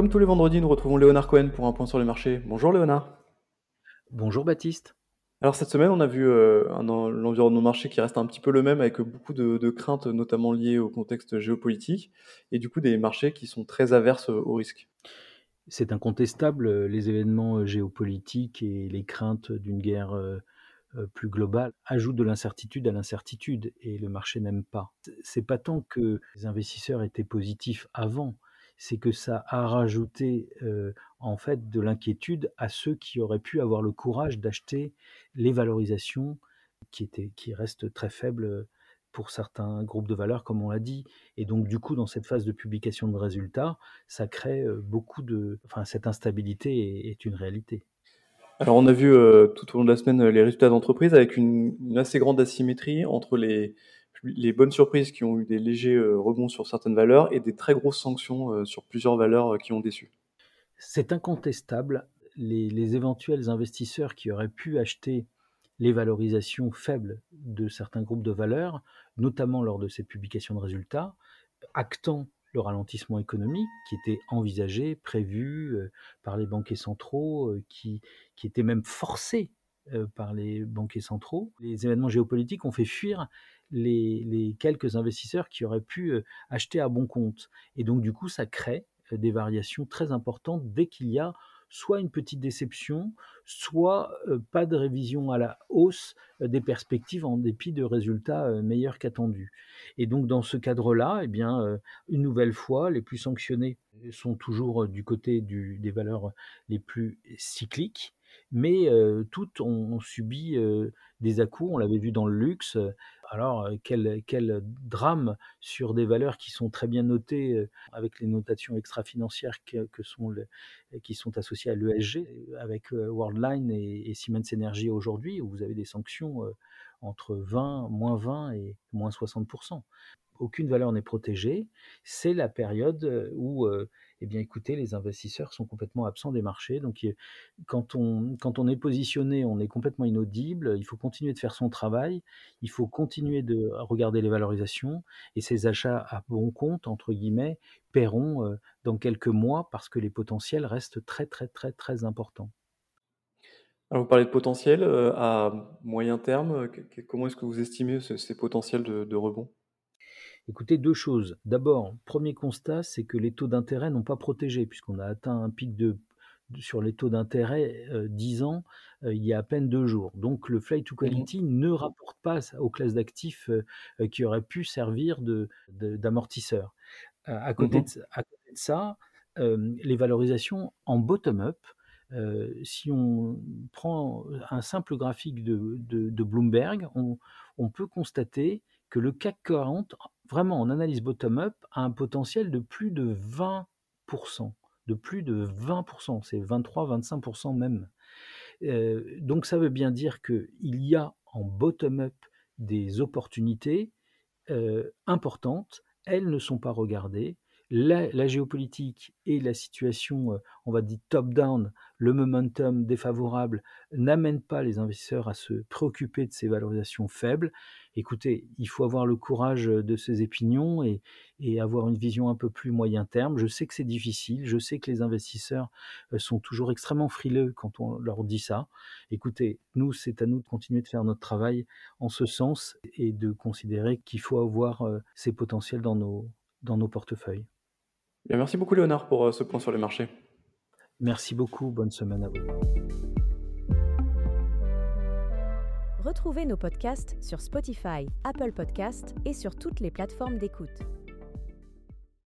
Comme tous les vendredis, nous retrouvons Léonard Cohen pour un point sur les marchés. Bonjour Léonard. Bonjour Baptiste. Alors cette semaine, on a vu euh, l'environnement marché qui reste un petit peu le même avec beaucoup de, craintes, notamment liées au contexte géopolitique, et du coup des marchés qui sont très averses au risque. C'est incontestable, les événements géopolitiques et les craintes d'une guerre euh, euh, plus globale ajoutent de l'incertitude à l'incertitude, et le marché n'aime pas. C'est pas tant que les investisseurs étaient positifs avant, c'est que ça a rajouté en fait de l'inquiétude à ceux qui auraient pu avoir le courage d'acheter les valorisations qui, étaient, qui restent très faibles pour certains groupes de valeurs, comme on l'a dit. Et donc, du coup, dans cette phase de publication de résultats, ça crée beaucoup de. Enfin, cette instabilité est, une réalité. Alors, on a vu tout au long de la semaine les résultats d'entreprise avec une, assez grande asymétrie entre les, les bonnes surprises qui ont eu des légers euh, rebonds sur certaines valeurs et des très grosses sanctions euh, sur plusieurs valeurs euh, qui ont déçu. C'est incontestable. Les, éventuels investisseurs qui auraient pu acheter les valorisations faibles de certains groupes de valeurs, notamment lors de ces publications de résultats, actant le ralentissement économique qui était envisagé, prévu par les banquiers centraux, qui, qui était même forcé par les banquiers centraux. Les événements géopolitiques ont fait fuir les, quelques investisseurs qui auraient pu euh, acheter à bon compte. Et donc, du coup, ça crée euh, des variations très importantes dès qu'il y a soit une petite déception, soit euh, pas de révision à la hausse des perspectives en dépit de résultats meilleurs qu'attendus. Et donc dans ce cadre-là, eh bien, une nouvelle fois, les plus sanctionnés sont toujours du côté des valeurs les plus cycliques, mais toutes ont, subi des à-coups. On l'avait vu dans le luxe. Alors, quel, quel, drame sur des valeurs qui sont très bien notées avec les notations extra-financières que, sont qui sont associées à l'ESG, avec Worldline et, Siemens Energy aujourd'hui, où vous avez des sanctions entre 20, moins 20 et moins 60% aucune valeur n'est protégée. C'est la période où eh bien, écoutez, les investisseurs sont complètement absents des marchés. Donc, quand on, quand on est positionné, on est complètement inaudible. Il faut continuer de faire son travail. Il faut continuer de regarder les valorisations. Et ces achats à bon compte, entre guillemets, paieront euh, dans quelques mois parce que les potentiels restent très, très, très, très importants. Alors, vous parlez de potentiel euh, à moyen terme. Comment est-ce que vous estimez ces potentiels de rebond? Écoutez, deux choses. D'abord, premier constat, c'est que les taux d'intérêt n'ont pas protégé, puisqu'on a atteint un pic de, sur les taux d'intérêt 10 euh, ans euh, il y a à peine deux jours. Donc le flight to quality mmh ne rapporte pas aux classes d'actifs euh, qui auraient pu servir d'amortisseur. De, à, côté mmh de, à, côté de, ça, les valorisations en bottom-up, si on prend un simple graphique de, Bloomberg, on, peut constater que le CAC 40 vraiment en analyse bottom-up, a un potentiel de plus de 20%. De plus de 20%, c'est 23-25% même. Donc ça veut bien dire qu'il y a en bottom-up des opportunités importantes, elles ne sont pas regardées, la, géopolitique et la situation, euh, on va dire top-down, le momentum défavorable, n'amènent pas les investisseurs à se préoccuper de ces valorisations faibles. Écoutez, il faut avoir le courage de ces épignons et, avoir une vision un peu plus moyen terme. Je sais que c'est difficile, je sais que les investisseurs euh, sont toujours extrêmement frileux quand on leur dit ça. Écoutez, nous, c'est à nous de continuer de faire notre travail en ce sens et de considérer qu'il faut avoir euh, ces potentiels dans nos, dans nos portefeuilles merci beaucoup Léonard pour euh, ce point sur les marchés. Merci beaucoup, bonne semaine à vous. Retrouvez nos podcasts sur Spotify, Apple Podcasts et sur toutes les plateformes d'écoute.